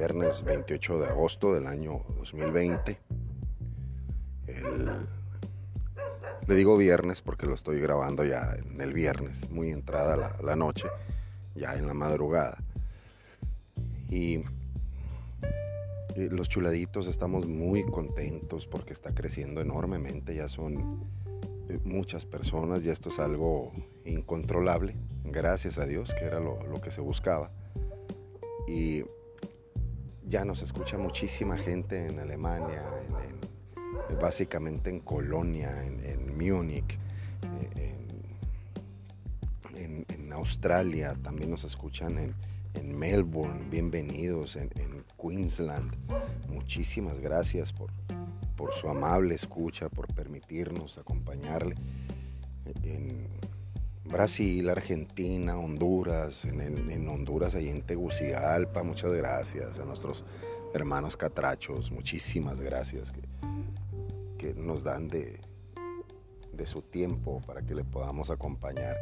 viernes 28 de agosto del año 2020. le digo viernes porque lo estoy grabando ya en el viernes, muy entrada la, noche, ya en la madrugada. Y, y los chuladitos estamos muy contentos porque está creciendo enormemente, ya son eh, muchas personas, ya esto es algo incontrolable, gracias a Dios, que era lo, que se buscaba. Y ya nos escucha muchísima gente en Alemania, básicamente en Colonia, en, Múnich, en, Australia, también nos escuchan en, Melbourne, bienvenidos, en, Queensland. Muchísimas gracias por, por su amable escucha, por permitirnos acompañarle Brasil, Argentina, Honduras, en, Honduras, ahí en Tegucigalpa, muchas gracias a nuestros hermanos catrachos, muchísimas gracias que, que nos dan de, de su tiempo para que le podamos acompañar.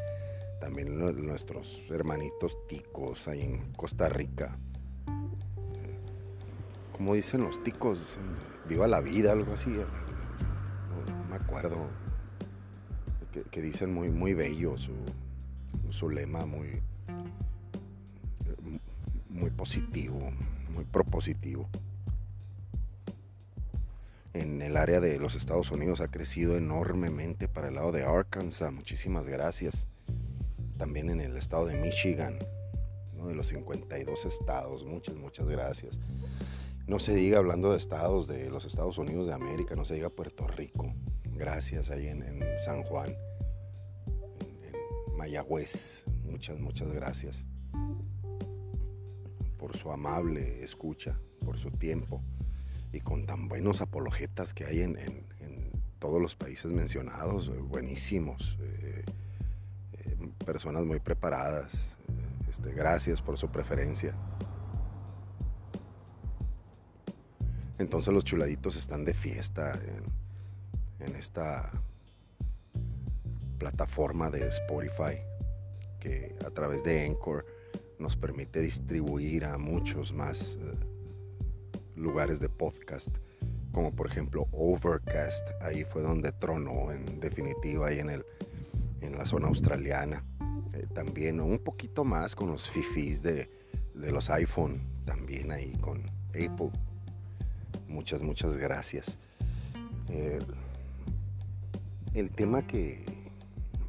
También nuestros hermanitos ticos ahí en Costa Rica. Como dicen los ticos, viva la vida, algo así. No, me acuerdo que, dicen muy, muy bello su, lema, muy, muy positivo, muy propositivo. En el área de los Estados Unidos ha crecido enormemente para el lado de Arkansas, muchísimas gracias. También en el estado de Michigan, de los 52 estados, muchas, muchas gracias. No se diga hablando de estados de los Estados Unidos de América, no se diga Puerto Rico, gracias ahí en, San Juan, en, Mayagüez. Muchas, muchas gracias por su amable escucha, por su tiempo y con tan buenos apologetas que hay en, todos los países mencionados, eh, buenísimos, eh, eh, personas muy preparadas. Este, gracias por su preferencia. Entonces los chuladitos están de fiesta en, esta plataforma de Spotify que a través de Anchor nos permite distribuir a muchos más eh, lugares de podcast, como por ejemplo Overcast, ahí fue donde tronó en definitiva ahí en, el, en la zona australiana. Eh, también un poquito más con los fifis de, de los iPhone, también ahí con Apple Muchas, muchas gracias. el tema que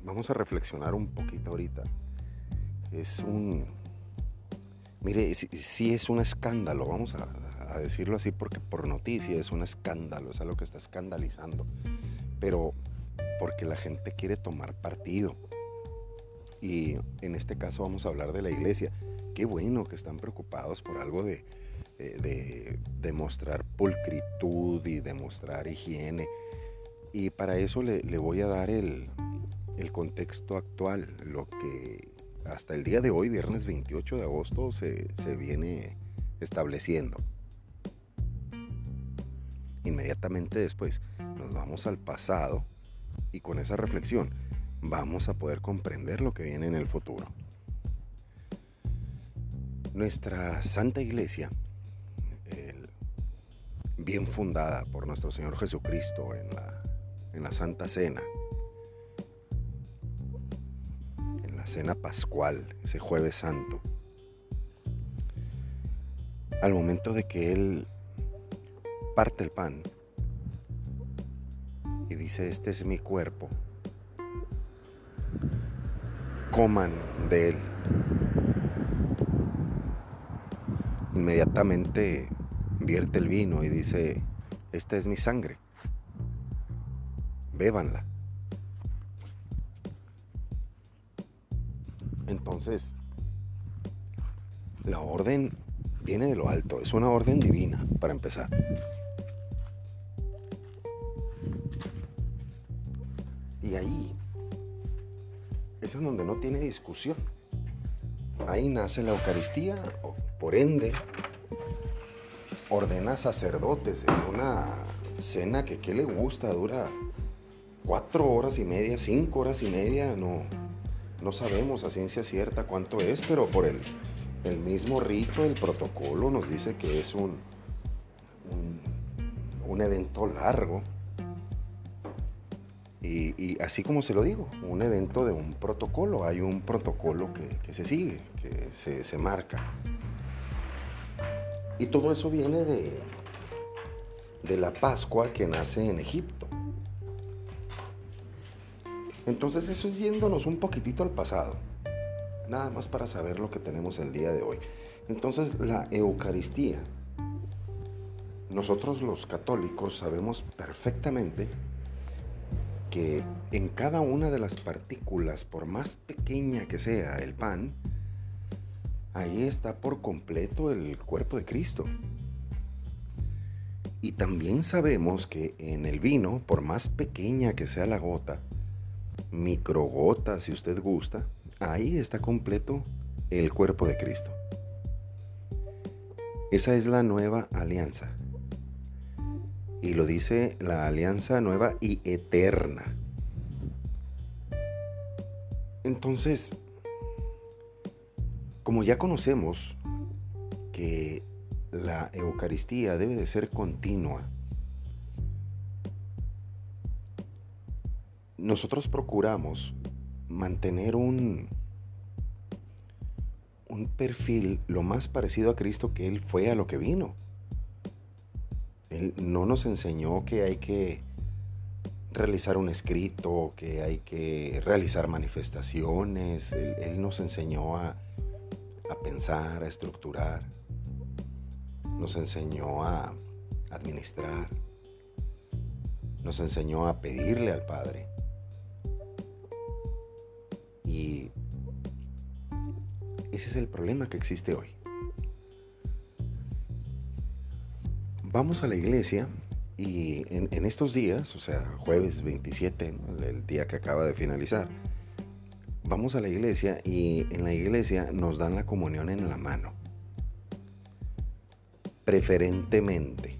vamos a reflexionar un poquito ahorita es un... Mire, sí, es un escándalo, vamos a, a, decirlo así, porque por noticia es un escándalo, es algo que está escandalizando, pero porque la gente quiere tomar partido. Y en este caso vamos a hablar de la iglesia. Qué bueno que están preocupados por algo de, de demostrar pulcritud y demostrar higiene. Y para eso le, voy a dar el, contexto actual, lo que hasta el día de hoy, viernes 28 de agosto, se, se viene estableciendo. Inmediatamente después nos vamos al pasado y con esa reflexión vamos a poder comprender lo que viene en el futuro. Nuestra Santa Iglesia bien fundada por nuestro Señor Jesucristo en la, en la Santa Cena, Cena Pascual, ese jueves santo. Al momento de que Él parte el pan y dice, este es mi cuerpo, coman de Él. Inmediatamente vierte el vino y dice, esta es mi sangre, bébanla. Entonces, la orden viene de lo alto, es una orden divina, para empezar. Y ahí es donde no tiene discusión. Ahí nace la Eucaristía, por ende, ordena sacerdotes en una cena que qué le gusta, dura cuatro horas y media, cinco horas y media, no, no sabemos a ciencia cierta cuánto es, pero por el, El mismo rito, el protocolo nos dice que es un, un, evento largo. Y, así como se lo digo, un evento de un protocolo. Hay un protocolo que, se sigue, que se, se marca. Y todo eso viene de, de la Pascua que nace en Egipto. Entonces eso es yéndonos un poquitito al pasado, nada más para saber lo que tenemos el día de hoy. Entonces la Eucaristía, nosotros los católicos sabemos perfectamente que en cada una de las partículas, por más pequeña que sea el pan, ahí está por completo el cuerpo de Cristo. Y también sabemos que en el vino, por más pequeña que sea la gota, microgota si usted gusta, ahí está completo el cuerpo de Cristo. Esa es la nueva alianza. Y lo dice la alianza nueva y eterna. Entonces, como ya conocemos que la Eucaristía debe de ser continua. Nosotros procuramos mantener un, un perfil lo más parecido a Cristo que Él fue a lo que vino. Él no nos enseñó que hay que realizar un escrito, que hay que realizar manifestaciones. Él, nos enseñó a, a pensar, a estructurar nos enseñó a administrar, nos enseñó a pedirle al Padre. Y ese es el problema que existe hoy. Vamos a la iglesia y en, estos días, o sea, jueves 27, el día que acaba de finalizar, vamos a la iglesia y en la iglesia nos dan la comunión en la mano preferentemente.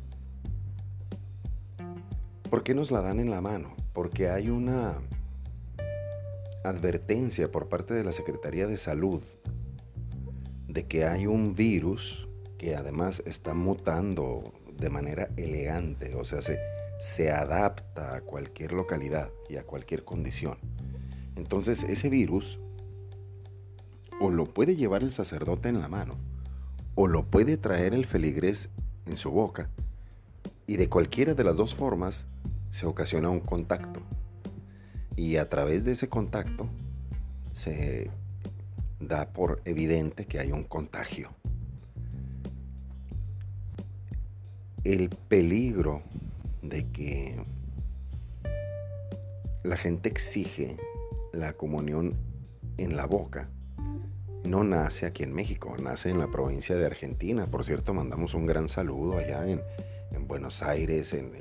¿Por qué nos la dan en la mano? Porque hay una advertencia por parte de la Secretaría de Salud de que hay un virus que además está mutando de manera elegante, o sea, se, se adapta a cualquier localidad y a cualquier condición. Entonces ese virus o lo puede llevar el sacerdote en la mano, o lo puede traer el feligrés en su boca y de cualquiera de las dos formas se ocasiona un contacto y a través de ese contacto se da por evidente que hay un contagio. El peligro de que la gente exige la comunión en la boca no nace aquí en México, nace en la provincia de Argentina. Por cierto, mandamos un gran saludo allá en, Buenos Aires, en,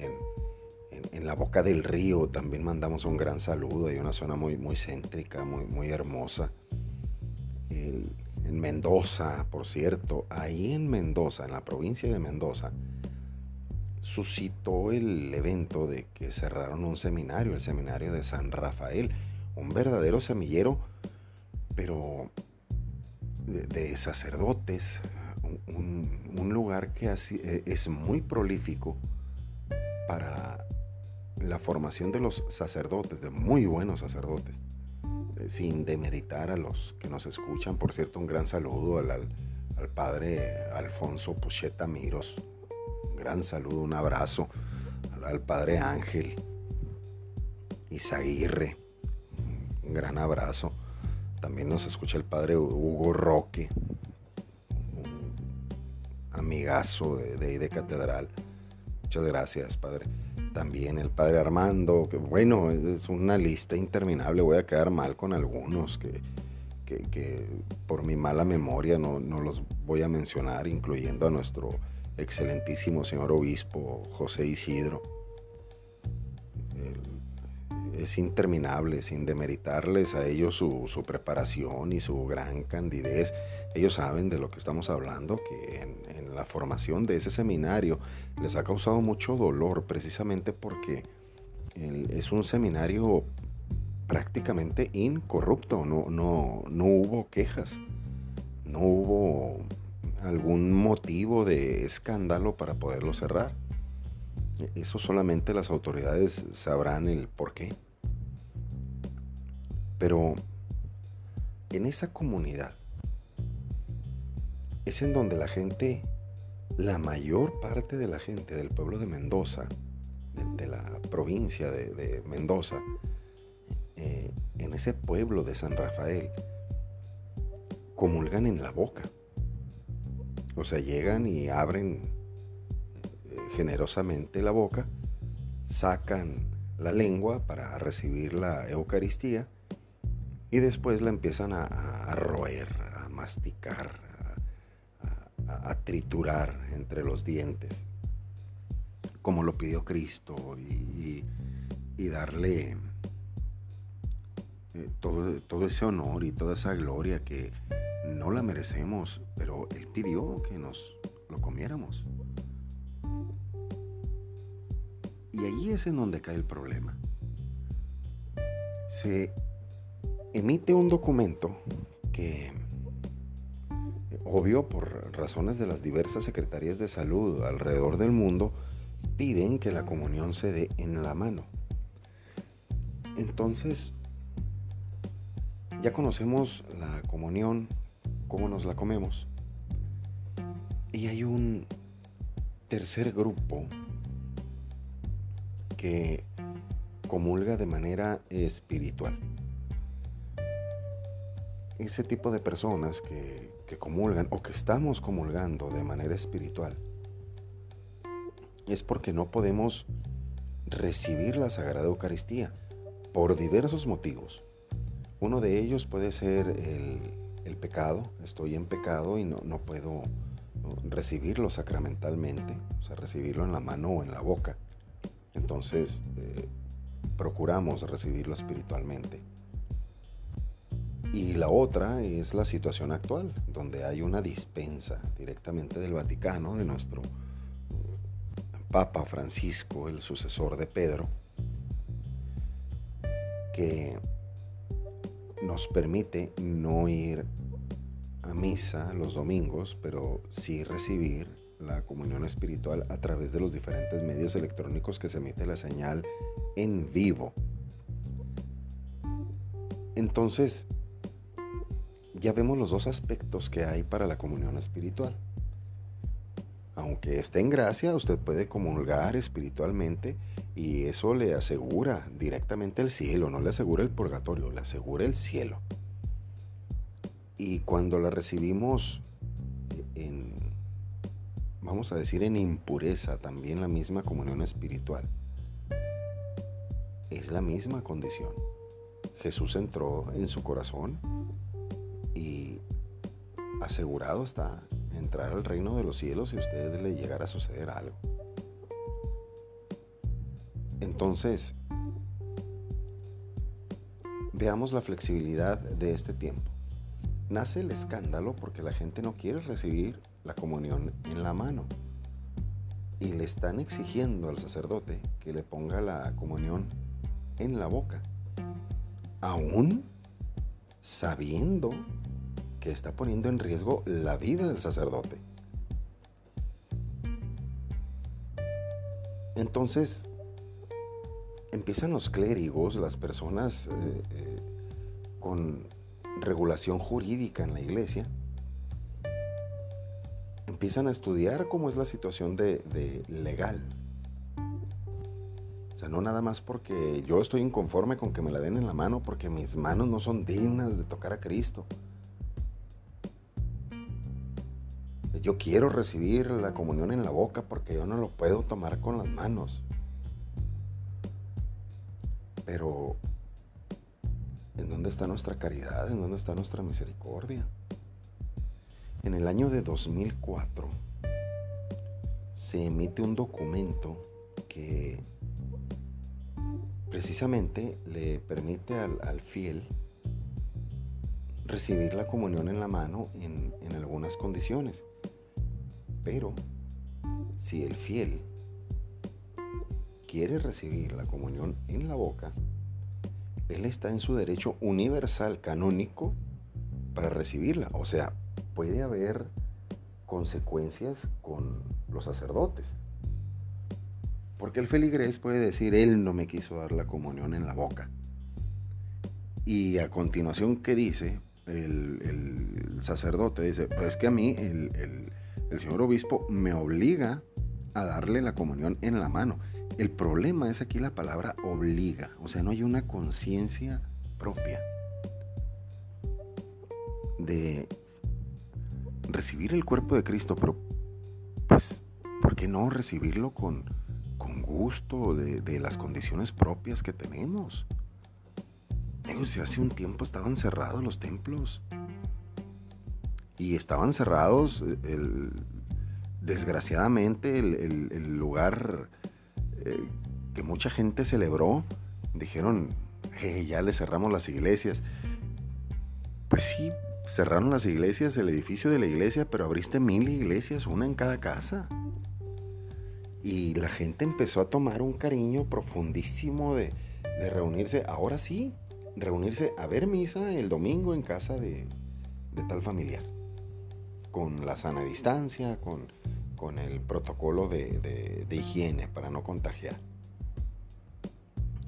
la boca del río también mandamos un gran saludo. Hay una zona muy, muy céntrica, muy, muy hermosa. en Mendoza, por cierto, ahí en Mendoza, en la provincia de Mendoza, suscitó el evento de que cerraron un seminario, el seminario de San Rafael, un verdadero semillero, pero de, sacerdotes, un, lugar que eh, es muy prolífico para la formación de los sacerdotes, de muy buenos sacerdotes, eh, sin demeritar a los que nos escuchan. Por cierto, un gran saludo al, al, padre Alfonso Pucheta Miros, un gran saludo, un abrazo al, padre Ángel Isaguirre, un gran abrazo también nos escucha el padre Hugo Roque, un amigazo de, de, Catedral. Muchas gracias, padre. También el padre Armando, que bueno, es una lista interminable. Voy a quedar mal con algunos que, que, por mi mala memoria no, no, los voy a mencionar, incluyendo a nuestro excelentísimo señor obispo José Isidro es interminable, sin demeritarles a ellos su, preparación y su gran candidez. Ellos saben de lo que estamos hablando, que en, la formación de ese seminario les ha causado mucho dolor precisamente porque es un seminario prácticamente incorrupto, no, no, no hubo quejas, no hubo algún motivo de escándalo para poderlo cerrar. Eso solamente las autoridades sabrán el por qué. Pero en esa comunidad es en donde la gente, la mayor parte de la gente del pueblo de Mendoza, de, la provincia de, Mendoza, eh, en ese pueblo de San Rafael, comulgan en la boca. O sea, llegan y abren eh, generosamente la boca, sacan la lengua para recibir la Eucaristía y después la empiezan a, roer, a masticar, a, triturar entre los dientes, como lo pidió Cristo, y, darle eh, todo, todo ese honor y toda esa gloria que no la merecemos, pero Él pidió que nos lo comiéramos. Y ahí es en donde cae el problema. Se emite un documento que, obvio, por razones de las diversas secretarías de salud alrededor del mundo, piden que la comunión se dé en la mano. Entonces, ya conocemos la comunión, cómo nos la comemos. Y hay un tercer grupo que comulga de manera espiritual ese tipo de personas que, comulgan o que estamos comulgando de manera espiritual es porque no podemos recibir la Sagrada Eucaristía por diversos motivos. Uno de ellos puede ser el, pecado, estoy en pecado y no, no, puedo recibirlo sacramentalmente, o sea, recibirlo en la mano o en la boca. Entonces, eh, procuramos recibirlo espiritualmente. Y la otra es la situación actual, donde hay una dispensa directamente del Vaticano, de nuestro Papa Francisco, el sucesor de Pedro, que nos permite no ir a misa los domingos, pero sí recibir la comunión espiritual a través de los diferentes medios electrónicos que se emite la señal en vivo. Entonces, ya vemos los dos aspectos que hay para la comunión espiritual. Aunque esté en gracia, usted puede comulgar espiritualmente y eso le asegura directamente el cielo, no le asegura el purgatorio, le asegura el cielo. Y cuando la recibimos en, vamos a decir, en impureza, también la misma comunión espiritual, es la misma condición. Jesús entró en su corazón, asegurado está entrar al reino de los cielos si a usted le llegara a suceder algo. Entonces, veamos la flexibilidad de este tiempo. Nace el escándalo porque la gente no quiere recibir la comunión en la mano y le están exigiendo al sacerdote que le ponga la comunión en la boca, aún sabiendo que está poniendo en riesgo la vida del sacerdote. Entonces, empiezan los clérigos, las personas eh, eh, con regulación jurídica en la iglesia, empiezan a estudiar cómo es la situación de, de legal. O sea, no nada más porque yo estoy inconforme con que me la den en la mano, porque mis manos no son dignas de tocar a Cristo. Yo quiero recibir la comunión en la boca porque yo no lo puedo tomar con las manos. Pero, ¿en dónde está nuestra caridad? ¿En dónde está nuestra misericordia? En el año de 2004 se emite un documento que precisamente le permite al, fiel recibir la comunión en la mano en, algunas condiciones. Pero si el fiel quiere recibir la comunión en la boca, él está en su derecho universal canónico para recibirla. O sea, puede haber consecuencias con los sacerdotes. Porque el feligrés puede decir, él no me quiso dar la comunión en la boca. Y a continuación, ¿qué dice? El, sacerdote dice, pues es que a mí el, el señor obispo me obliga a darle la comunión en la mano. El problema es aquí la palabra obliga, o sea, no hay una conciencia propia de recibir el cuerpo de Cristo, pero pues, ¿por qué no recibirlo con, con gusto de, las condiciones propias que tenemos? si hace un tiempo estaban cerrados los templos. Y estaban cerrados, el, desgraciadamente, el, lugar eh, que mucha gente celebró, dijeron, ya le cerramos las iglesias. Pues sí, cerraron las iglesias, el edificio de la iglesia, pero abriste mil iglesias, una en cada casa. Y la gente empezó a tomar un cariño profundísimo de, reunirse, ahora sí, reunirse a ver misa el domingo en casa de, tal familiar. Con la sana distancia, con, con el protocolo de higiene para no contagiar.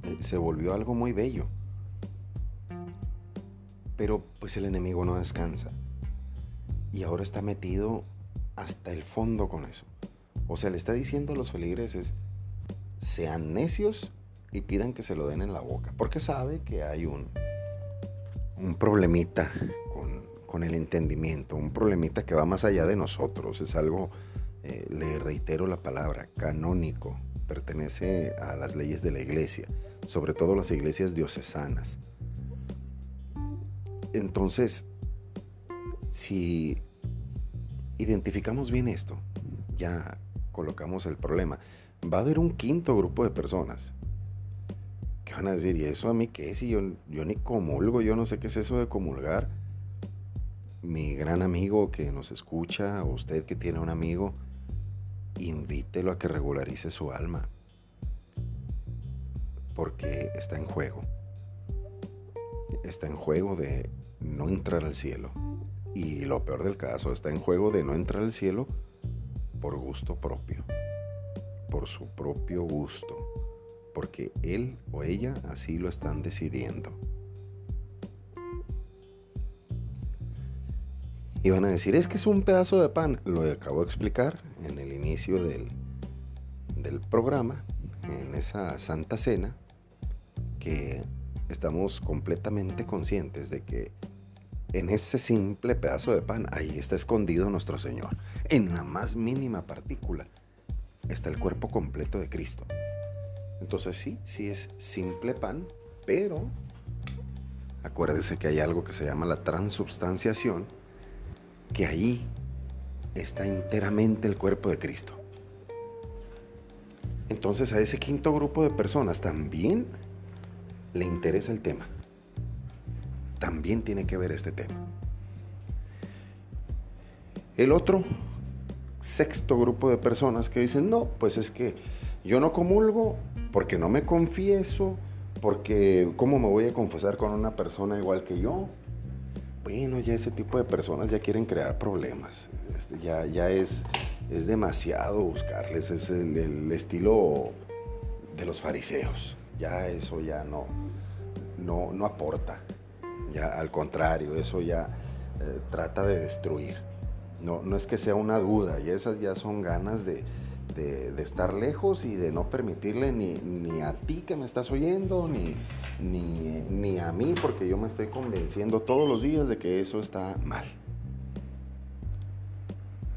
Eh, se volvió algo muy bello. Pero pues el enemigo no descansa. Y ahora está metido hasta el fondo con eso. O sea, le está diciendo a los feligreses, sean necios y pidan que se lo den en la boca. Porque sabe que hay un, un problemita con, el entendimiento, un problemita que va más allá de nosotros. Es algo, eh, le reitero la palabra, canónico. Pertenece a las leyes de la iglesia sobre todo las iglesias diocesanas. Entonces, si identificamos bien esto, ya colocamos el problema, va a haber un quinto grupo de personas que van a decir, ¿y eso a mí qué? Si yo, yo ni comulgo, yo no sé qué es eso de comulgar. Mi gran amigo que nos escucha, o usted que tiene un amigo, invítelo a que regularice su alma porque está en juego. Está en juego de no entrar al cielo. Y lo peor del caso, está en juego de no entrar al cielo por gusto propio, por su propio gusto, porque él o ella así lo están decidiendo. Y van a decir, es que es un pedazo de pan. Lo acabo de explicar en el inicio del, del programa, en esa santa cena, que estamos completamente conscientes de que en ese simple pedazo de pan, ahí está escondido nuestro Señor. En la más mínima partícula está el cuerpo completo de Cristo. Entonces sí, sí es simple pan, pero acuérdese que hay algo que se llama la transubstanciación, que ahí está enteramente el cuerpo de Cristo. Entonces a ese quinto grupo de personas también le interesa el tema, también tiene que ver este tema. El otro sexto grupo de personas que dicen, no, pues es que yo no comulgo porque no me confieso, porque ¿cómo me voy a confesar con una persona igual que yo? Bueno, ya ese tipo de personas ya quieren crear problemas. Este, ya, ya es, es demasiado buscarles, es el estilo de los fariseos ya eso ya no, no, no aporta. Ya al contrario, eso ya eh, trata de destruir. No, no es que sea una duda, y esas ya son ganas de, estar lejos y de no permitirle ni, a ti que me estás oyendo, ni, ni, ni a mí, porque yo me estoy convenciendo todos los días de que eso está mal.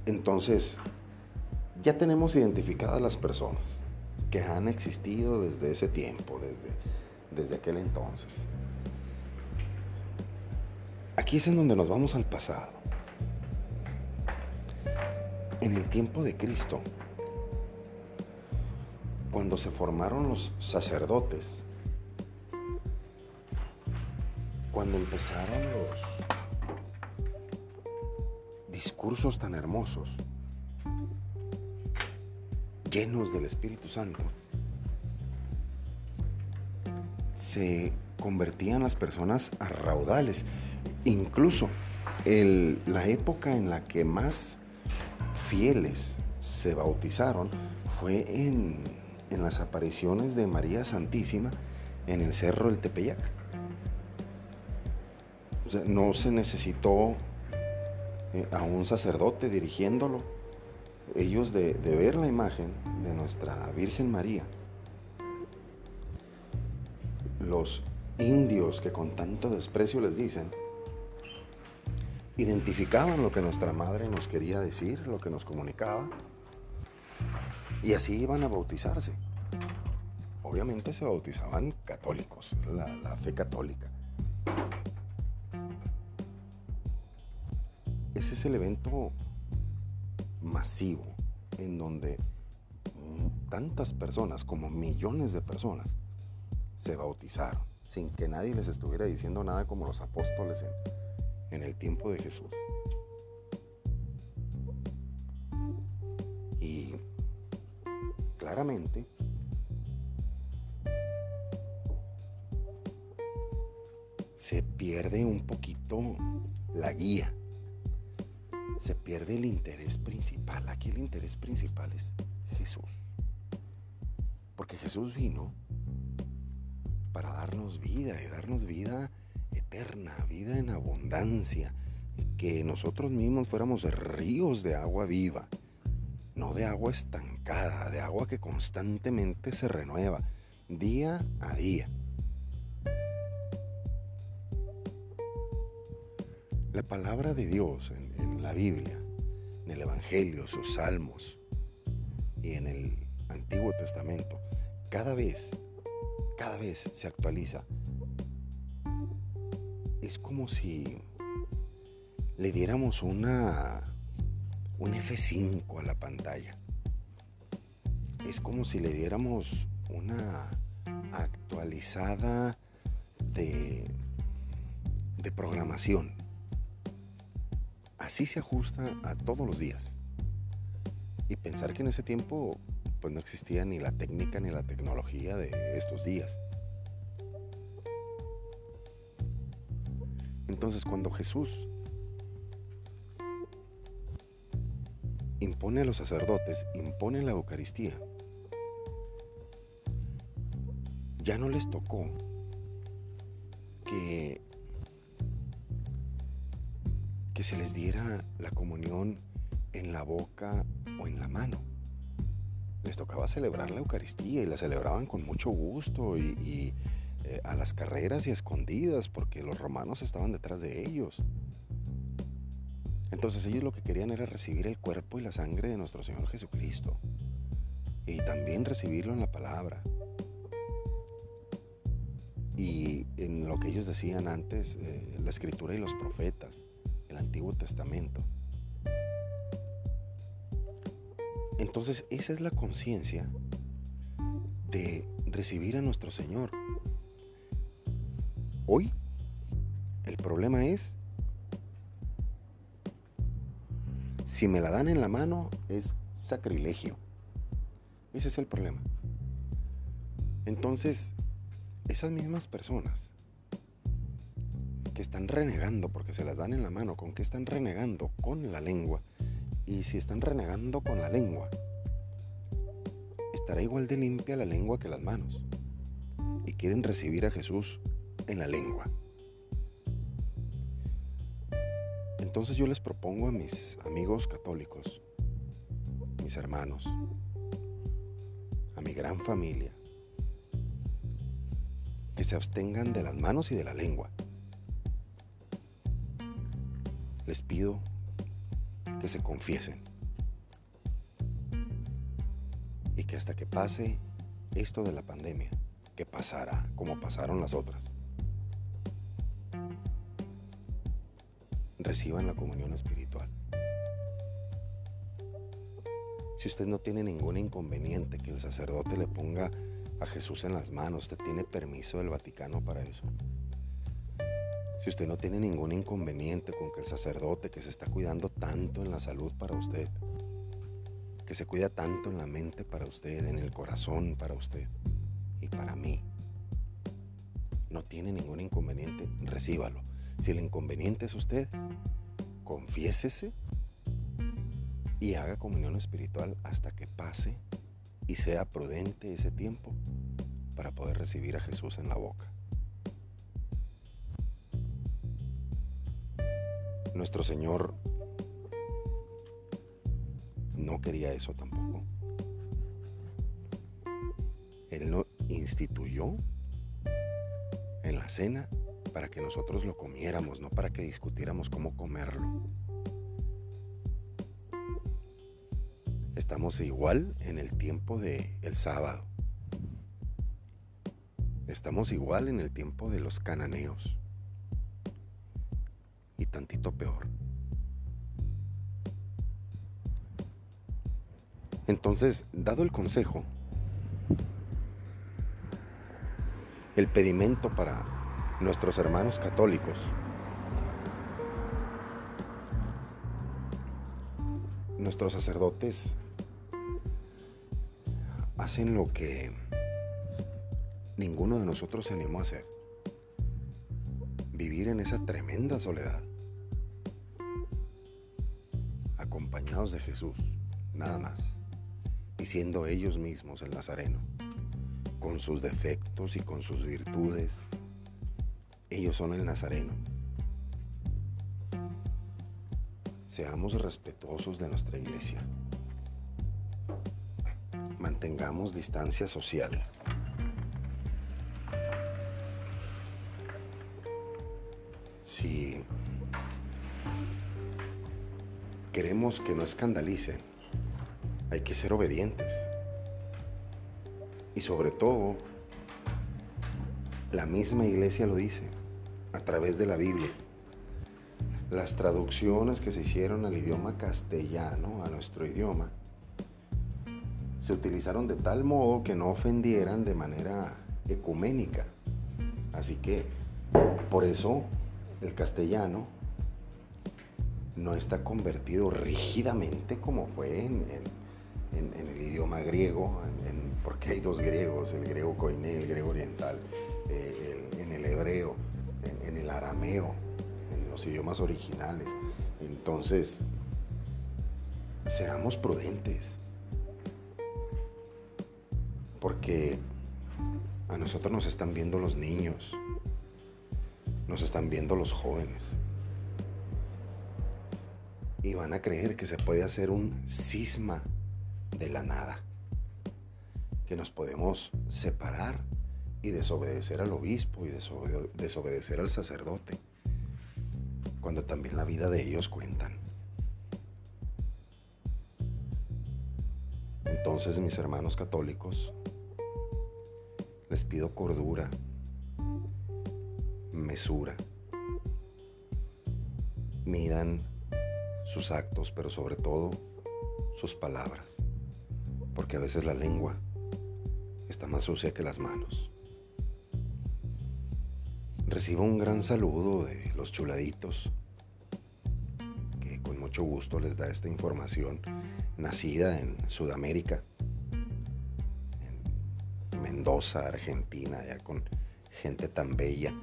Entonces, ya tenemos identificadas las personas que han existido desde ese tiempo, desde, desde aquel entonces. Aquí es en donde nos vamos al pasado. En el tiempo de Cristo, cuando se formaron los sacerdotes, cuando empezaron los discursos tan hermosos, llenos del Espíritu Santo, se convertían las personas a raudales. Incluso la época en la que más fieles se bautizaron fue en, las apariciones de María Santísima en el Cerro del Tepeyac. no se necesitó eh, a un sacerdote dirigiéndolo. Ellos de ver la imagen de nuestra Virgen María, los indios que con tanto desprecio les dicen, identificaban lo que nuestra madre nos quería decir, lo que nos comunicaba, y así iban a bautizarse. Obviamente se bautizaban católicos, la, fe católica. Ese es el evento masivo en donde tantas personas como millones de personas se bautizaron sin que nadie les estuviera diciendo nada como los apóstoles en, el tiempo de Jesús. Claramente se pierde un poquito la guía, se pierde el interés principal. Aquí el interés principal es Jesús. Porque Jesús vino para darnos vida y darnos vida eterna, vida en abundancia, que nosotros mismos fuéramos ríos de agua viva, no de agua estancada, de agua que constantemente se renueva, día a día. La palabra de Dios en, en la Biblia, en el Evangelio, sus salmos y en el Antiguo Testamento, cada vez cada vez se actualiza. Es como si le diéramos una un F5 a la pantalla. Es como si le diéramos una actualizada de, de programación. Así se ajusta a todos los días. Y pensar que en ese tiempo pues no existía ni la técnica ni la tecnología de estos días. Entonces cuando Jesús impone a los sacerdotes, impone la Eucaristía, ya no les tocó que, que se les diera la comunión en la boca o en la mano les tocaba celebrar la Eucaristía y la celebraban con mucho gusto y, eh, a las carreras y escondidas porque los romanos estaban detrás de ellos. Entonces ellos lo que querían era recibir el cuerpo y la sangre de nuestro Señor Jesucristo y también recibirlo en la palabra. Y en lo que ellos decían antes, eh, la escritura y los profetas, el Antiguo Testamento. Entonces esa es la conciencia de recibir a nuestro Señor. Hoy el problema es, si me la dan en la mano es sacrilegio. Ese es el problema. Entonces, esas mismas personas que están renegando porque se las dan en la mano, ¿con qué están renegando? Con la lengua y si están renegando con la lengua, estará igual de limpia la lengua que las manos. Y quieren recibir a Jesús en la lengua. Entonces yo les propongo a mis amigos católicos, mis hermanos, a mi gran familia, que se abstengan de las manos y de la lengua. Les pido que se confiesen. Y que hasta que pase esto de la pandemia, que pasará como pasaron las otras, reciban la comunión espiritual. Si usted no tiene ningún inconveniente que el sacerdote le ponga a Jesús en las manos, usted tiene permiso del Vaticano para eso. Si usted no tiene ningún inconveniente con que el sacerdote que se está cuidando tanto en la salud para usted, que se cuida tanto en la mente para usted, en el corazón para usted y para mí, no tiene ningún inconveniente, recíbalo. Si el inconveniente es usted, confiésese y haga comunión espiritual hasta que pase y sea prudente ese tiempo para poder recibir a Jesús en la boca. Nuestro Señor no quería eso tampoco. Él no instituyó en la cena para que nosotros lo comiéramos, no para que discutiéramos cómo comerlo. Estamos igual en el tiempo del el sábado. Estamos igual en el tiempo de los cananeos. Y tantito peor. Entonces, dado el consejo, el pedimento para nuestros hermanos católicos, nuestros sacerdotes hacen lo que ninguno de nosotros se animó a hacer. Vivir en esa tremenda soledad, acompañados de Jesús, nada más, y siendo ellos mismos el Nazareno, con sus defectos y con sus virtudes. Ellos son el Nazareno. Seamos respetuosos de nuestra iglesia. Mantengamos distancia social. Si queremos que no escandalicen, hay que ser obedientes. Y sobre todo, la misma iglesia lo dice a través de la Biblia. Las traducciones que se hicieron al idioma castellano, a nuestro idioma, se utilizaron de tal modo que no ofendieran de manera ecuménica. Así que por eso el castellano no está convertido rígidamente como fue en, el idioma griego, porque hay dos griegos, el griego koiné, el griego oriental, eh, en el hebreo, en el arameo, en los idiomas originales. Entonces, seamos prudentes, porque a nosotros nos están viendo los niños, nos están viendo los jóvenes. Y van a creer que se puede hacer un cisma de la nada. Que nos podemos separar y desobedecer al obispo y desobedecer al sacerdote. Cuando también la vida de ellos cuentan. Entonces, mis hermanos católicos, les pido cordura, mesura. Midan sus actos, pero sobre todo sus palabras, porque a veces la lengua está más sucia que las manos. Recibo un gran saludo de los chuladitos, que con mucho gusto les da esta información, nacida en Sudamérica, Mendoza, Argentina, ya con gente tan bella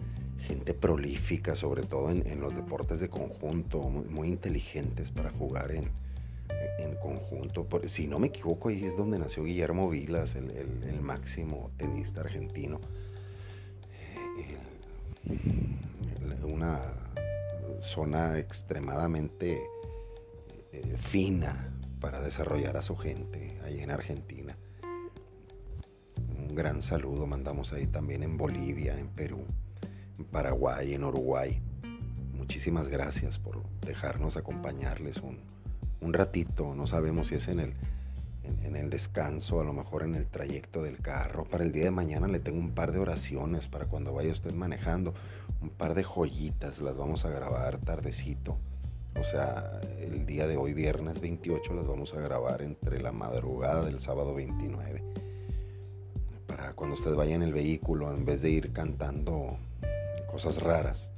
gente prolífica, sobre todo en, los deportes de conjunto, muy, inteligentes para jugar en, conjunto. si no me equivoco, ahí es donde nació Guillermo Vilas, el, máximo tenista argentino. una zona extremadamente eh, fina para desarrollar a su gente ahí en Argentina. Un gran saludo mandamos ahí también en Bolivia, en Perú. Paraguay, en Uruguay. Muchísimas gracias por dejarnos acompañarles un, un ratito. No sabemos si es en el, en, el descanso, a lo mejor en el trayecto del carro. Para el día de mañana le tengo un par de oraciones para cuando vaya usted manejando. Un par de joyitas, las vamos a grabar tardecito. O sea, el día de hoy, viernes 28, las vamos a grabar entre la madrugada del sábado 29. Cuando usted vaya en el vehículo, en vez de ir cantando cosas raras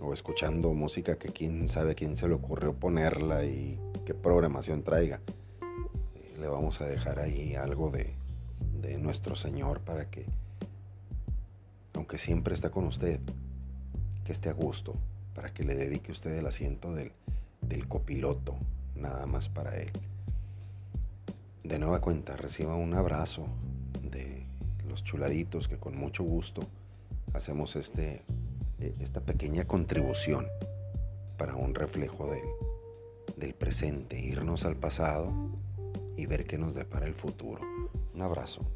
o escuchando música que quién sabe quién se le ocurrió ponerla y qué programación traiga. Eh, le vamos a dejar ahí algo de, nuestro Señor para que, aunque siempre está con usted, que esté a gusto, para que le dedique usted el asiento del, copiloto, nada más para él. De nueva cuenta, reciba un abrazo los chuladitos que con mucho gusto hacemos este, eh, esta pequeña contribución para un reflejo del, del presente, irnos al pasado y ver qué nos depara el futuro. Un abrazo.